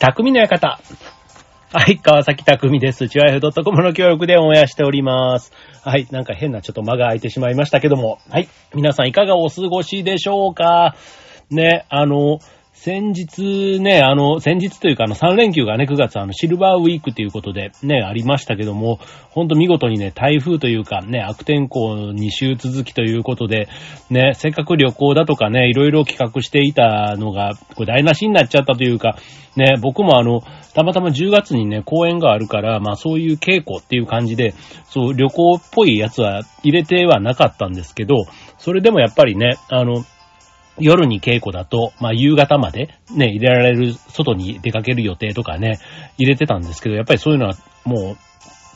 匠の館。はい、川崎匠です。チュアイフ .com の協力でオンエアしております。はい、なんか変なちょっと間が空いてしまいましたけども。はい、皆さんいかがお過ごしでしょうか？ね、あの、先日ね、あの、先日というかあの3連休がね、9月あのシルバーウィークということでね、ありましたけども、ほんと見事にね、台風というかね、悪天候2週続きということで、ね、せっかく旅行だとかね、いろいろ企画していたのが、これ台無しになっちゃったというか、ね、僕もあの、たまたま10月にね、公演があるから、まあそういう稽古っていう感じで、そう、旅行っぽいやつは入れてはなかったんですけど、それでもやっぱりね、あの、夜に稽古だと、まあ夕方までね、入れられる、外に出かける予定とかね、入れてたんですけど、やっぱりそういうのはもう、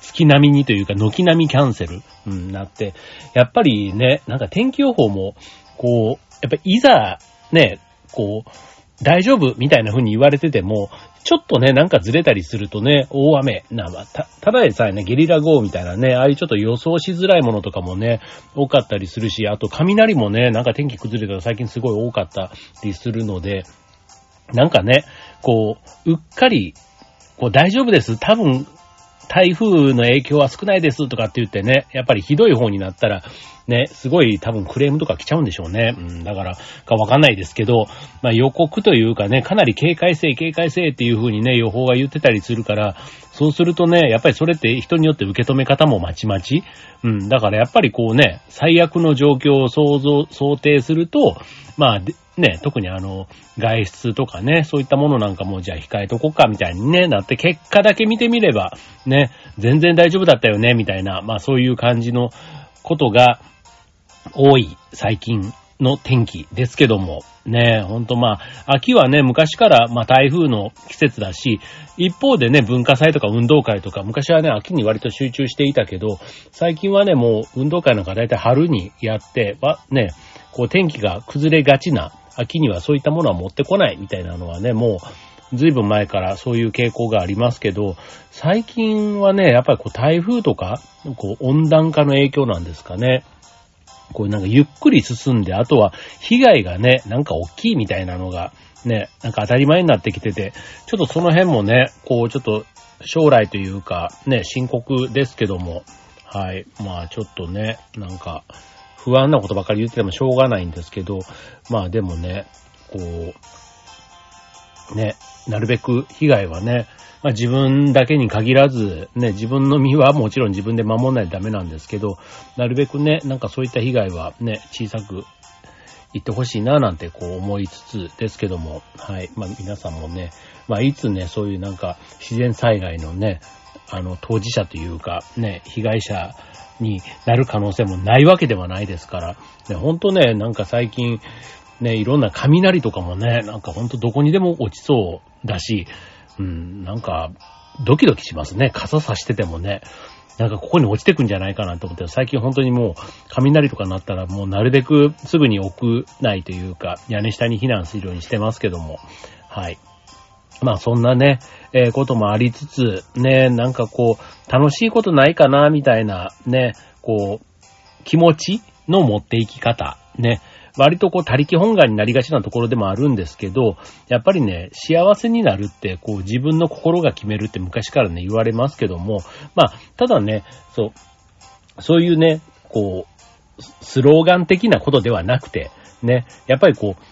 月並みにというか、軒並みキャンセル、うん、なって、やっぱりね、なんか天気予報も、こう、やっぱいざ、ね、こう、大丈夫みたいな風に言われてても、ちょっとね、なんかずれたりするとね、大雨、な、まあ、た、ただでさえね、ゲリラ豪雨みたいなね、ああいうちょっと予想しづらいものとかもね、多かったりするし、あと雷もね、なんか天気崩れたら最近すごい多かったりするので、なんかね、こう、うっかり、こう大丈夫です。多分、台風の影響は少ないですとかって言ってね、やっぱりひどい方になったら、ね、すごい多分クレームとか来ちゃうんでしょうね。うん、だから、かわかんないですけど、まあ予告というかね、かなり警戒性、警戒性っていう風にね、予報が言ってたりするから、そうするとね、やっぱりそれって人によって受け止め方もまちまち。うん、だからやっぱりこうね、最悪の状況を想像、想定すると、まあ、ね、特にあの、外出とかね、そういったものなんかもじゃあ控えとこうかみたいにね、なって結果だけ見てみれば、ね、全然大丈夫だったよね、みたいな、まあそういう感じのことが多い最近の天気ですけども、ねえ、ほんとまあ、秋はね、昔からまあ台風の季節だし、一方でね、文化祭とか運動会とか、昔はね、秋に割と集中していたけど、最近はね、もう運動会なんか大体春にやって、は、ね、こう天気が崩れがちな秋にはそういったものは持ってこないみたいなのはね、もう、ずいぶん前からそういう傾向がありますけど、最近はね、やっぱりこう台風とか、こう温暖化の影響なんですかね。こうなんかゆっくり進んで、あとは被害がね、なんか大きいみたいなのが、ね、なんか当たり前になってきてて、ちょっとその辺もね、こうちょっと将来というか、ね、深刻ですけども、はい。まあちょっとね、なんか、不安なことばかり言っててもしょうがないんですけど、まあでもね、こう、ね、なるべく被害はね、まあ自分だけに限らず、ね、自分の身はもちろん自分で守らないとダメなんですけど、なるべくね、なんかそういった被害はね、小さく言ってほしいななんてこう思いつつですけども、はい。まあ皆さんもね、まあいつね、そういうなんか自然災害のね、あの当事者というか、ね、被害者になる可能性もないわけではないですから、ね、ほんとね、なんか最近、ね、いろんな雷とかもね、なんかほんとどこにでも落ちそうだし、うん、なんか、ドキドキしますね。傘差しててもね。なんかここに落ちてくんじゃないかなと思って、最近本当にもう、雷とかなったらもうなるべくすぐに屋内というか、屋根下に避難するようにしてますけども、はい。まあそんなね、えー、こともありつつ、ね、なんかこう、楽しいことないかな、みたいな、ね、こう、気持ちの持っていき方、ね、割とこう、他力本願になりがちなところでもあるんですけど、やっぱりね、幸せになるって、こう、自分の心が決めるって昔からね、言われますけども、まあ、ただね、そう、そういうね、こう、スローガン的なことではなくて、ね、やっぱりこう、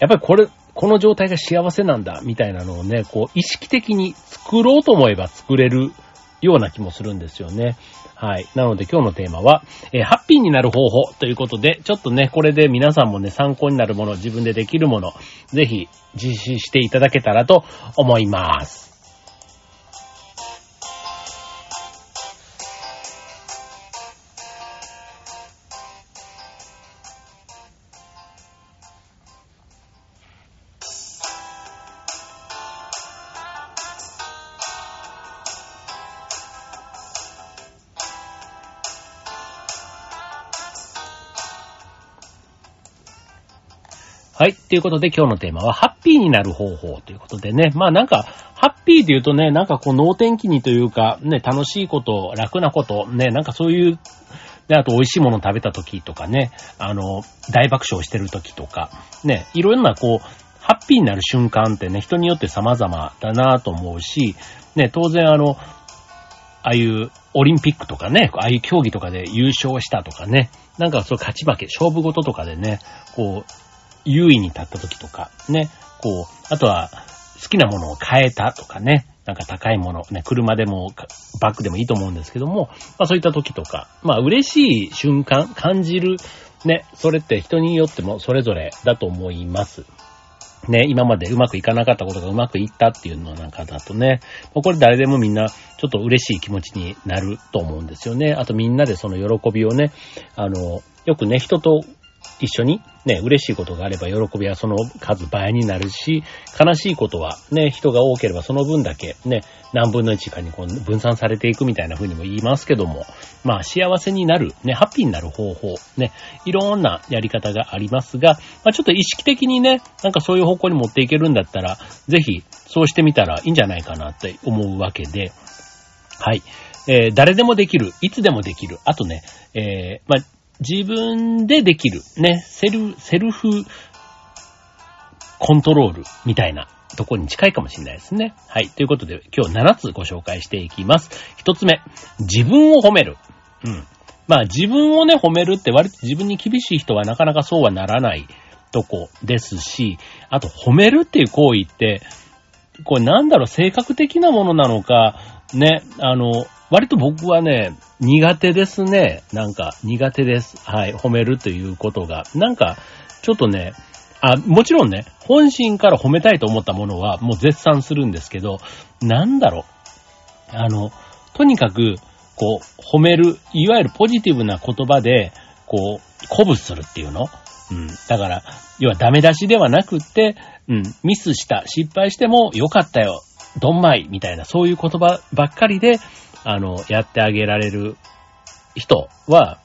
やっぱりこれ、この状態が幸せなんだ、みたいなのをね、こう、意識的に作ろうと思えば作れるような気もするんですよね。はい。なので今日のテーマは、えー、ハッピーになる方法ということで、ちょっとね、これで皆さんもね、参考になるもの、自分でできるもの、ぜひ実施していただけたらと思います。はい。ということで今日のテーマは、ハッピーになる方法ということでね。まあなんか、ハッピーって言うとね、なんかこう、脳天気にというか、ね、楽しいこと、楽なこと、ね、なんかそういう、で、あと美味しいもの食べた時とかね、あの、大爆笑してる時とか、ね、いろんなこう、ハッピーになる瞬間ってね、人によって様々だなと思うし、ね、当然あの、ああいうオリンピックとかね、ああいう競技とかで優勝したとかね、なんかそう勝ち負け、勝負事とかでね、こう、優位に立った時とか、ね、こう、あとは好きなものを変えたとかね、なんか高いもの、ね、車でもバッグでもいいと思うんですけども、まあそういった時とか、まあ嬉しい瞬間、感じる、ね、それって人によってもそれぞれだと思います。ね、今までうまくいかなかったことがうまくいったっていうのなんかだとね、これ誰でもみんなちょっと嬉しい気持ちになると思うんですよね。あとみんなでその喜びをね、あの、よくね、人と一緒にね、嬉しいことがあれば喜びはその数倍になるし、悲しいことはね、人が多ければその分だけね、何分の1かにこう分散されていくみたいな風にも言いますけども、まあ幸せになる、ね、ハッピーになる方法、ね、いろんなやり方がありますが、まあちょっと意識的にね、なんかそういう方向に持っていけるんだったら、ぜひそうしてみたらいいんじゃないかなって思うわけで、はい。えー、誰でもできる、いつでもできる。あとね、えー、まあ、自分でできる、ね、セル、セルフコントロールみたいなとこに近いかもしれないですね。はい。ということで、今日7つご紹介していきます。1つ目、自分を褒める。うん。まあ自分をね、褒めるって割と自分に厳しい人はなかなかそうはならないとこですし、あと褒めるっていう行為って、これなんだろう、性格的なものなのか、ね、あの、割と僕はね、苦手ですね。なんか、苦手です。はい。褒めるということが。なんか、ちょっとね、あ、もちろんね、本心から褒めたいと思ったものはもう絶賛するんですけど、なんだろう。あの、とにかく、こう、褒める、いわゆるポジティブな言葉で、こう、鼓舞するっていうのうん。だから、要はダメ出しではなくって、うん、ミスした、失敗してもよかったよ、どんまい、みたいな、そういう言葉ばっかりで、あの、やってあげられる人は、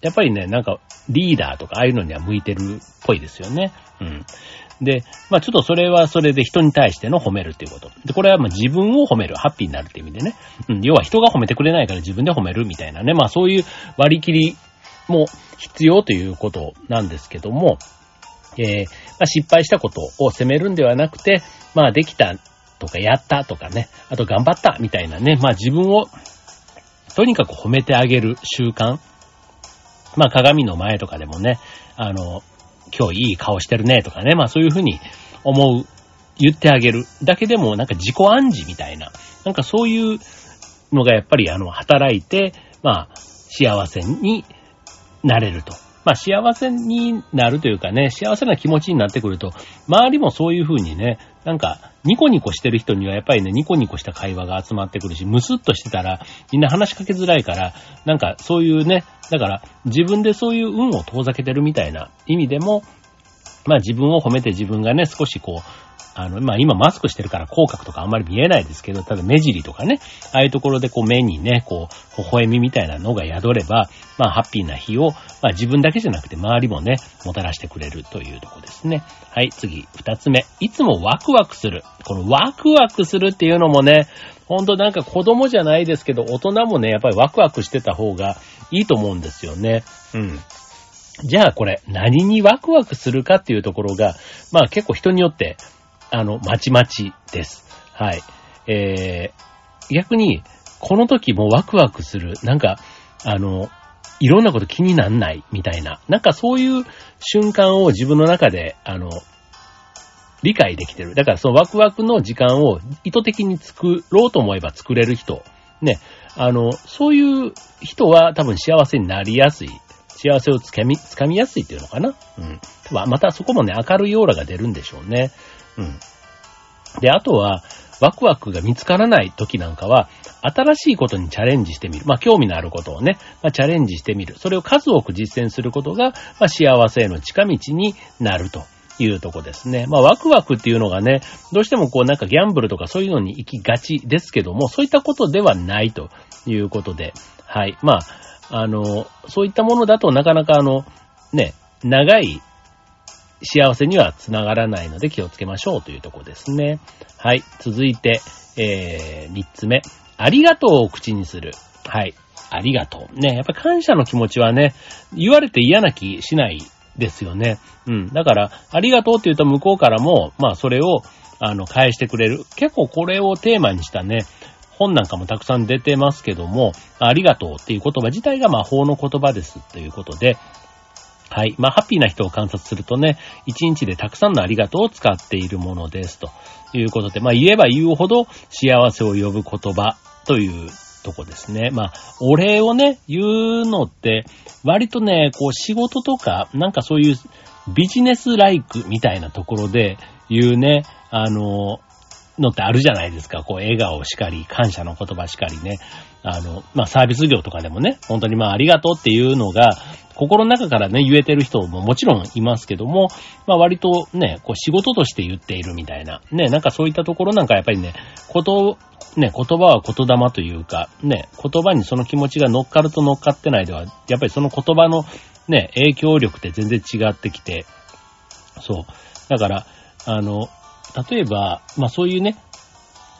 やっぱりね、なんか、リーダーとか、ああいうのには向いてるっぽいですよね。うん。で、まあちょっとそれはそれで人に対しての褒めるっていうこと。で、これはまあ自分を褒める、ハッピーになるっていう意味でね。うん、要は人が褒めてくれないから自分で褒めるみたいなね。まあそういう割り切りも必要ということなんですけども、えー、まあ、失敗したことを責めるんではなくて、まあできたとかやったとかね、あと頑張ったみたいなね、まあ自分をとにかく褒めてあげる習慣。まあ鏡の前とかでもね、あの、今日いい顔してるねとかね、まあそういうふうに思う、言ってあげる。だけでもなんか自己暗示みたいな、なんかそういうのがやっぱりあの、働いて、まあ幸せになれると。まあ幸せになるというかね、幸せな気持ちになってくると、周りもそういうふうにね、なんか、ニコニコしてる人にはやっぱりね、ニコニコした会話が集まってくるし、ムスッとしてたら、みんな話しかけづらいから、なんかそういうね、だから自分でそういう運を遠ざけてるみたいな意味でも、まあ自分を褒めて自分がね、少しこう、あの、まあ、今マスクしてるから口角とかあんまり見えないですけど、ただ目尻とかね、ああいうところでこう目にね、こう、微笑みみたいなのが宿れば、まあ、ハッピーな日を、まあ、自分だけじゃなくて周りもね、もたらしてくれるというとこですね。はい、次、二つ目。いつもワクワクする。このワクワクするっていうのもね、ほんとなんか子供じゃないですけど、大人もね、やっぱりワクワクしてた方がいいと思うんですよね。うん。じゃあこれ、何にワクワクするかっていうところが、まあ結構人によってあの、まちまちです。はい。えー、逆に、この時もワクワクする、なんか、あの、いろんなこと気になんないみたいな、なんかそういう瞬間を自分の中で、あの、理解できてる。だからそのワクワクの時間を意図的に作ろうと思えば作れる人。ね。あの、そういう人は多分幸せになりやすい。幸せをつかみ、つかみやすいっていうのかな。うん。またそこもね、明るいオーラが出るんでしょうね。うん。で、あとは、ワクワクが見つからない時なんかは、新しいことにチャレンジしてみる。まあ、興味のあることをね、まあ、チャレンジしてみる。それを数多く実践することが、まあ、幸せへの近道になるというとこですね。まあ、ワクワクっていうのがね、どうしてもこうなんかギャンブルとかそういうのに行きがちですけども、そういったことではないということで、はい。まあ、あの、そういったものだとなかなかあの、ね、長い幸せにはつながらないので気をつけましょうというところですね。はい。続いて、えー、三つ目。ありがとうを口にする。はい。ありがとう。ね。やっぱ感謝の気持ちはね、言われて嫌な気しないですよね。うん。だから、ありがとうって言うと向こうからも、まあそれを、あの、返してくれる。結構これをテーマにしたね、本なんかもたくさん出てますけども、ありがとうっていう言葉自体が魔法の言葉ですということで、はい。まあ、ハッピーな人を観察するとね、一日でたくさんのありがとうを使っているものです。ということで、まあ、言えば言うほど幸せを呼ぶ言葉というとこですね。まあ、お礼をね、言うのって、割とね、こう仕事とか、なんかそういうビジネスライクみたいなところで言うね、あの、のってあるじゃないですか。こう、笑顔しかり、感謝の言葉しかりね。あの、まあ、サービス業とかでもね、本当にまあ、ありがとうっていうのが、心の中からね、言えてる人ももちろんいますけども、まあ、割とね、こう、仕事として言っているみたいな。ね、なんかそういったところなんかやっぱりね、こと、ね、言葉は言霊というか、ね、言葉にその気持ちが乗っかると乗っかってないでは、やっぱりその言葉のね、影響力って全然違ってきて、そう。だから、あの、例えば、まあそういうね、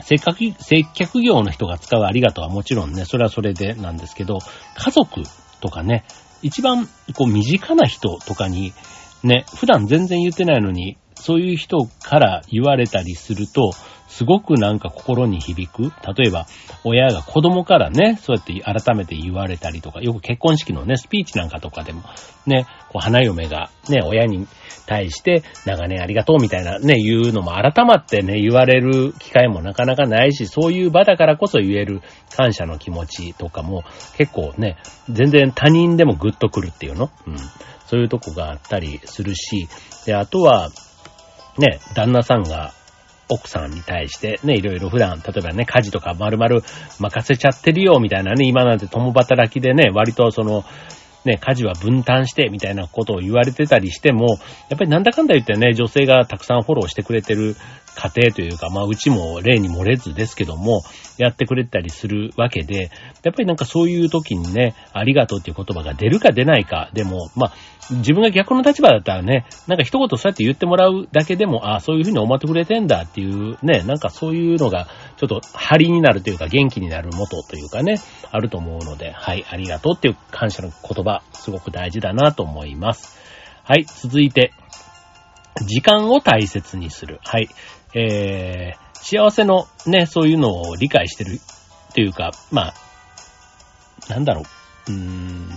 接客、接客業の人が使うありがとうはもちろんね、それはそれでなんですけど、家族とかね、一番こう身近な人とかに、ね、普段全然言ってないのに、そういう人から言われたりすると、すごくなんか心に響く。例えば、親が子供からね、そうやって改めて言われたりとか、よく結婚式のね、スピーチなんかとかでも、ね、こう花嫁がね、親に対して長年ありがとうみたいなね、言うのも改まってね、言われる機会もなかなかないし、そういう場だからこそ言える感謝の気持ちとかも結構ね、全然他人でもグッとくるっていうの？うん。そういうとこがあったりするし、で、あとは、ね、旦那さんが奥さんに対してね、いろいろ普段、例えばね、家事とか丸々任せちゃってるよ、みたいなね、今なんて共働きでね、割とその、ね、家事は分担してみたいなことを言われてたりしても、やっぱりなんだかんだ言ってね、女性がたくさんフォローしてくれてる家庭というか、まあうちも例に漏れずですけども、やってくれたりするわけで、やっぱりなんかそういう時にね、ありがとうっていう言葉が出るか出ないか、でも、まあ、自分が逆の立場だったらね、なんか一言そうやって言ってもらうだけでも、ああ、そういうふうに思ってくれてんだっていうね、なんかそういうのが、ちょっと張りになるというか元気になる元というかね、あると思うので、はい、ありがとうっていう感謝の言葉、すごく大事だなと思います。はい、続いて、時間を大切にする。はい。えー、幸せのね、そういうのを理解してるというか、まあ、なんだろう、うーん、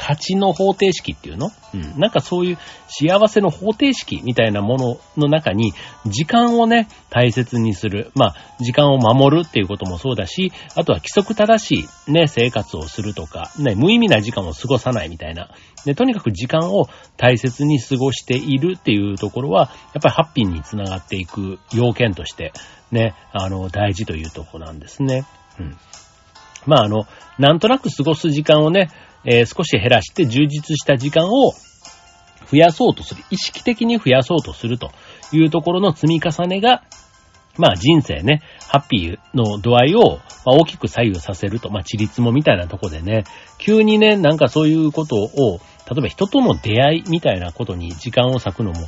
価値の方程式っていうの？うん。なんかそういう幸せの方程式みたいなものの中に、時間をね、大切にする。まあ、時間を守るっていうこともそうだし、あとは規則正しいね、生活をするとか、ね、無意味な時間を過ごさないみたいな。で、とにかく時間を大切に過ごしているっていうところは、やっぱりハッピーにつながっていく要件として、ね、あの、大事というところなんですね。うん。まあ、あの、なんとなく過ごす時間をね、えー、少し減らして充実した時間を増やそうとする。意識的に増やそうとするというところの積み重ねが、まあ人生ね、ハッピーの度合いを大きく左右させると、まあ地立もみたいなとこでね、急にね、なんかそういうことを例えば人との出会いみたいなことに時間を割くのも、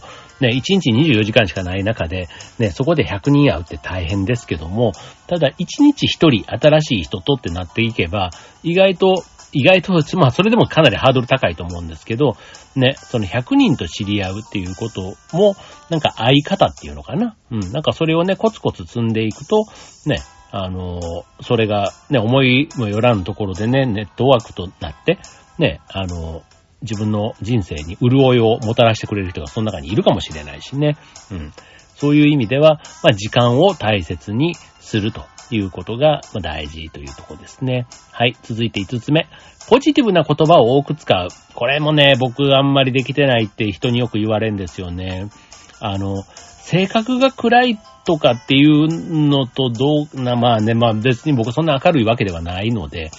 ね、1日24時間しかない中で、ね、そこで100人会うって大変ですけども、ただ1日1人新しい人とってなっていけば、意外と、意外と、まあそれでもかなりハードル高いと思うんですけど、ね、その100人と知り合うっていうことも、なんか相方っていうのかな？うん、なんかそれをね、コツコツ積んでいくと、ね、あのそれがね、思いもよらぬところでね、ネットワークとなって、ね、あの自分の人生に潤いをもたらしてくれる人がその中にいるかもしれないしね。うん。そういう意味では、まあ、時間を大切にするということが大事というとこですね。はい。続いて5つ目。ポジティブな言葉を多く使う。これもね、僕あんまりできてないって人によく言われるんですよね。あの、性格が暗いとかっていうのとどうな、まあね、まあ別に僕そんな明るいわけではないので、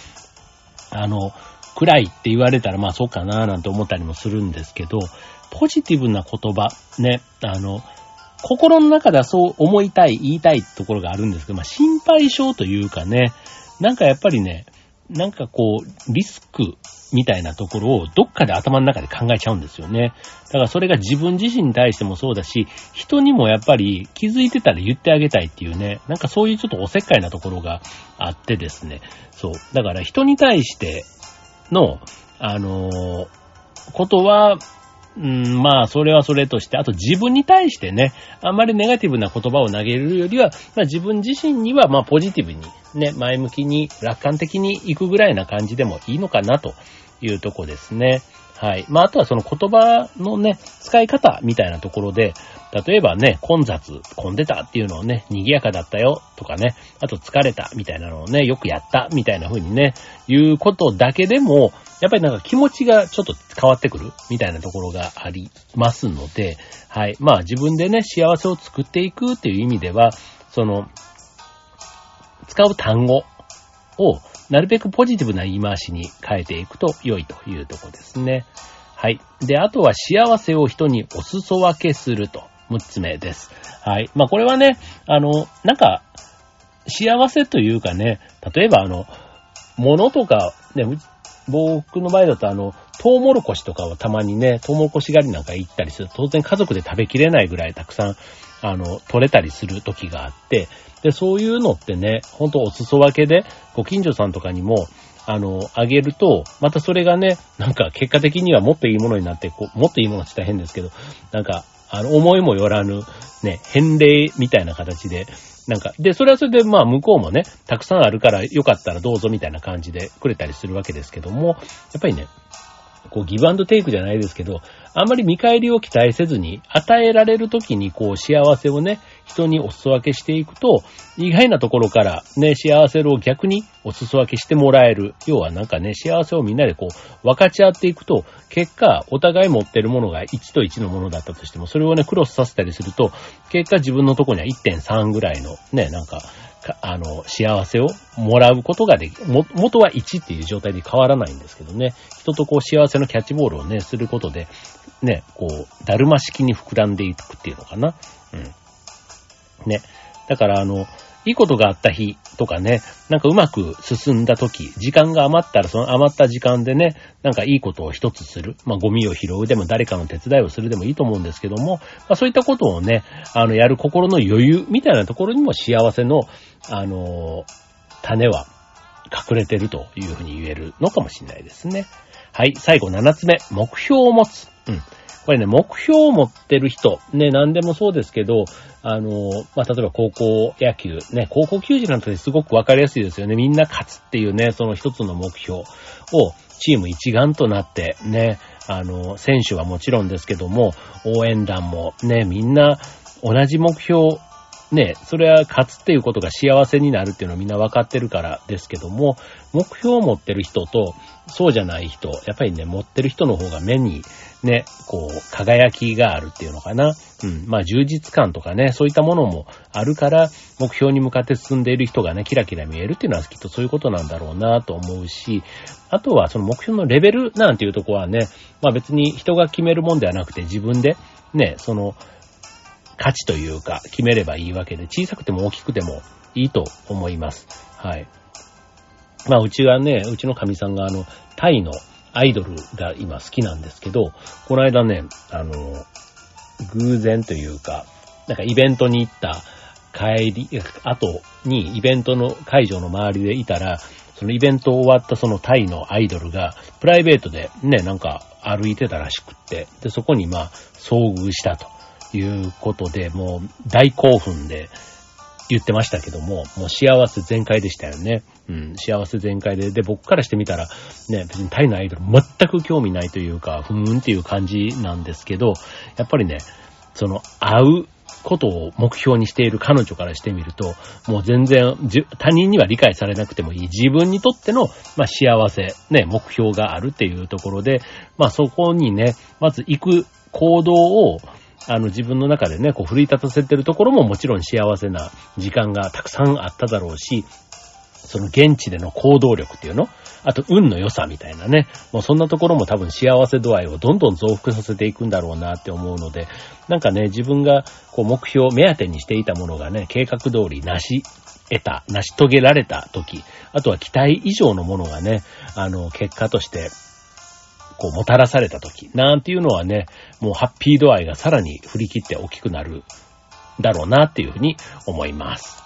あの、暗いって言われたらまあそうかななんて思ったりもするんですけど、ポジティブな言葉、ね、あの、心の中ではそう思いたい、言いたいところがあるんですけど、まあ心配性というかね、なんかやっぱりね、なんかこう、リスクみたいなところをどっかで頭の中で考えちゃうんですよね。だからそれが自分自身に対してもそうだし、人にもやっぱり気づいてたら言ってあげたいっていうね、なんかそういうちょっとおせっかいなところがあってですね。そう。だから人に対しての、あのー、ことは、うん、まあ、それはそれとして、あと自分に対してね、あんまりネガティブな言葉を投げるよりは、まあ自分自身には、まあポジティブに、ね、前向きに、楽観的に行くぐらいな感じでもいいのかなというとこですね。はい。まあ、あとはその言葉のね、使い方みたいなところで、例えばね、混雑、混んでたっていうのをね、賑やかだったよとかね、あと疲れたみたいなのをね、よくやったみたいな風にね、言うことだけでも、やっぱりなんか気持ちがちょっと変わってくるみたいなところがありますので、はい。まあ自分でね、幸せを作っていくっていう意味では、その、使う単語をなるべくポジティブな言い回しに変えていくと良いというとこですね。はい。で、あとは幸せを人にお裾分けすると。6つ目です。はい。まあ、これはね、あの、なんか、幸せというかね、例えばあの、物とか、ね、僕の場合だとあの、トウモロコシとかをたまにね、トウモロコシ狩りなんか行ったりすると、当然家族で食べきれないぐらいたくさん、あの、取れたりする時があって、で、そういうのってね、ほんとお裾分けで、ご近所さんとかにも、あの、あげると、またそれがね、なんか結果的にはもっといいものになって、こう、もっといいものって言ったら変ですけど、なんか、あの、思いもよらぬ、ね、返礼みたいな形で、なんか、で、それはそれで、まあ、向こうもね、たくさんあるから、よかったらどうぞみたいな感じでくれたりするわけですけども、やっぱりね、こう、ギブアンドテイクじゃないですけど、あんまり見返りを期待せずに、与えられる時にこう幸せをね、人にお裾分けしていくと、意外なところからね、幸せを逆にお裾分けしてもらえる。要はなんかね、幸せをみんなでこう、分かち合っていくと、結果、お互い持ってるものが1と1のものだったとしても、それをね、クロスさせたりすると、結果自分のとこには1.3ぐらいのね、なんか、あの、幸せをもらうことができ、も、元は1っていう状態で変わらないんですけどね。人とこう幸せのキャッチボールをね、することで、ね、こう、だるま式に膨らんでいくっていうのかな。うん。ね。だからあの、いいことがあった日とかね、なんかうまく進んだ時、時間が余ったらその余った時間でね、なんかいいことを一つする。まあゴミを拾うでも誰かの手伝いをするでもいいと思うんですけども、まあそういったことをね、あの、やる心の余裕みたいなところにも幸せの、あの、種は隠れてるというふうに言えるのかもしれないですね。はい、最後7つ目、目標を持つ。うん。これね、目標を持ってる人、ね、何でもそうですけど、あの、まあ、例えば高校野球、ね、高校球児なんてすごくわかりやすいですよね。みんな勝つっていうね、その一つの目標をチーム一丸となってね、あの、選手はもちろんですけども、応援団もね、みんな同じ目標ね、それは勝つっていうことが幸せになるっていうのはみんな分かってるからですけども、目標を持ってる人と、そうじゃない人、やっぱりね、持ってる人の方が目にね、こう、輝きがあるっていうのかな。うん。まあ、充実感とかね、そういったものもあるから、目標に向かって進んでいる人がね、キラキラ見えるっていうのはきっとそういうことなんだろうなと思うし、あとはその目標のレベルなんていうとこはね、まあ別に人が決めるもんではなくて自分で、ね、その、価値というか、決めればいいわけで、小さくても大きくてもいいと思います。はい。まあ、うちはね、うちの神さんがあの、タイのアイドルが今好きなんですけど、この間ね、あの、偶然というか、なんかイベントに行った帰り、後にイベントの会場の周りでいたら、そのイベント終わったそのタイのアイドルが、プライベートでね、なんか歩いてたらしくって、で、そこにまあ、遭遇したということで、もう大興奮で、言ってましたけども、もう幸せ全開でしたよね。うん、幸せ全開で。で、僕からしてみたら、ね、別にタイのアイドル全く興味ないというか、ふーんっていう感じなんですけど、やっぱりね、その、会うことを目標にしている彼女からしてみると、もう全然、他人には理解されなくてもいい。自分にとっての、まあ、幸せ、ね、目標があるっていうところで、まあ、そこにね、まず行く行動を、あの自分の中でね、こう奮い立たせてるところももちろん幸せな時間がたくさんあっただろうし、その現地での行動力っていうのあと運の良さみたいなね。もうそんなところも多分幸せ度合いをどんどん増幅させていくんだろうなって思うので、なんかね、自分がこう目標、目当てにしていたものがね、計画通り成し得た、成し遂げられた時、あとは期待以上のものがね、あの、結果としてこう、もたらされた時、なんていうのはね、もうハッピー度合いがさらに振り切って大きくなるだろうなっていうふうに思います。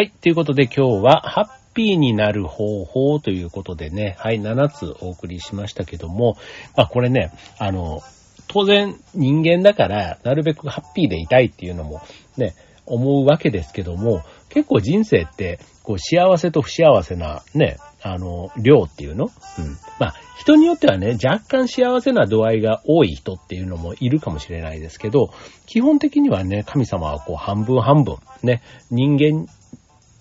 はい。ということで今日は、ハッピーになる方法ということでね、はい、7つお送りしましたけども、まあこれね、あの、当然人間だから、なるべくハッピーでいたいっていうのもね、思うわけですけども、結構人生って、こう幸せと不幸せなね、あの、量っていうの？うん。まあ、人によってはね、若干幸せな度合いが多い人っていうのもいるかもしれないですけど、基本的にはね、神様はこう半分半分、ね、人間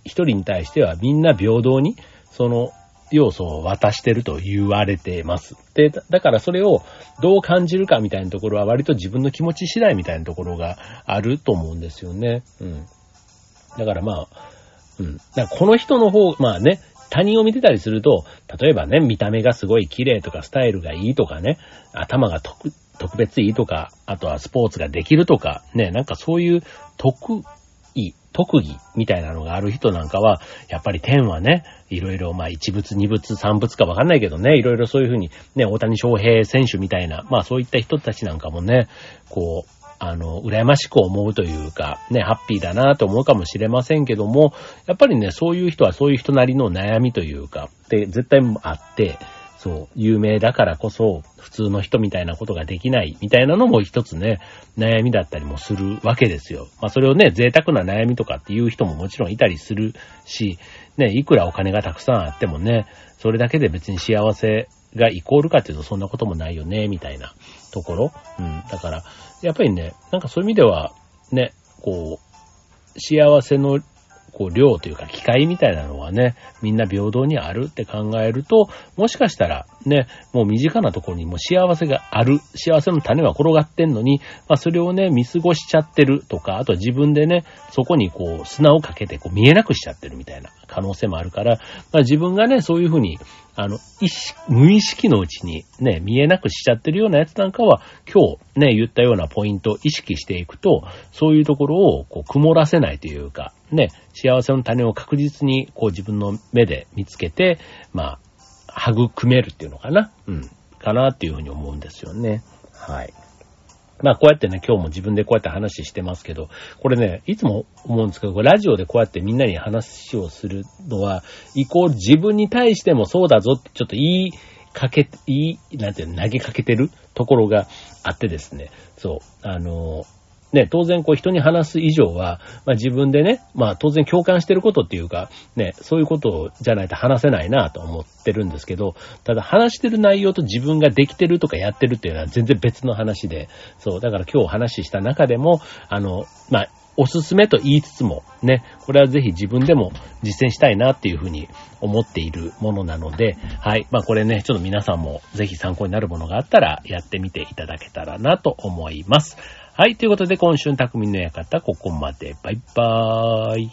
一人に対してはみんな平等に、その要素を渡してると言われてます。で、だからそれをどう感じるかみたいなところは割と自分の気持ち次第みたいなところがあると思うんですよね。うん。だからまあ、うん。だからこの人の方、まあね、他人を見てたりすると、例えばね、見た目がすごい綺麗とか、スタイルがいいとかね、頭が特、特別いいとか、あとはスポーツができるとか、ね、なんかそういう特、特技みたいなのがある人なんかは、やっぱり天はね、いろいろ、まあ一物、二物、三物かわかんないけどね、いろいろそういうふうに、ね、大谷翔平選手みたいな、まあそういった人たちなんかもね、こう、あの、羨ましく思うというか、ね、ハッピーだなと思うかもしれませんけども、やっぱりね、そういう人はそういう人なりの悩みというか、で、絶対あって、そう、有名だからこそ、普通の人みたいなことができない、みたいなのも一つね、悩みだったりもするわけですよ。まあそれをね、贅沢な悩みとかっていう人ももちろんいたりするし、ね、いくらお金がたくさんあってもね、それだけで別に幸せがイコールかっていうとそんなこともないよね、みたいなところ。うん。だから、やっぱりね、なんかそういう意味では、ね、こう、幸せの、こう、量というか、機会みたいなのはね、みんな平等にあるって考えると、もしかしたら、ね、もう身近なところにも幸せがある、幸せの種は転がってんのに、まあそれをね、見過ごしちゃってるとか、あと自分でね、そこにこう、砂をかけてこう見えなくしちゃってるみたいな可能性もあるから、まあ自分がね、そういうふうに、あの、意識、無意識のうちにね、見えなくしちゃってるようなやつなんかは、今日ね、言ったようなポイントを意識していくと、そういうところをこう曇らせないというか、ね、幸せの種を確実にこう自分の目で見つけて、まあ、育めるっていうのかな？うん。かなっていうふうに思うんですよね。はい。まあこうやってね、今日も自分でこうやって話してますけど、これね、いつも思うんですけど、ラジオでこうやってみんなに話をするのは、イコール自分に対してもそうだぞってちょっと言いかけ、言い、なんていうの、投げかけてるところがあってですね、そう、あの、ね、当然こう人に話す以上は、まあ自分でね、まあ当然共感してることっていうか、ね、そういうことじゃないと話せないなと思ってるんですけど、ただ話してる内容と自分ができてるとかやってるっていうのは全然別の話で、そう、だから今日お話しした中でも、あの、まあ、おすすめと言いつつも、ね、これはぜひ自分でも実践したいなっていうふうに思っているものなので、はい。まあこれね、ちょっと皆さんもぜひ参考になるものがあったらやってみていただけたらなと思います。はい。ということで今週の匠の館、ここまで。バイバーイ。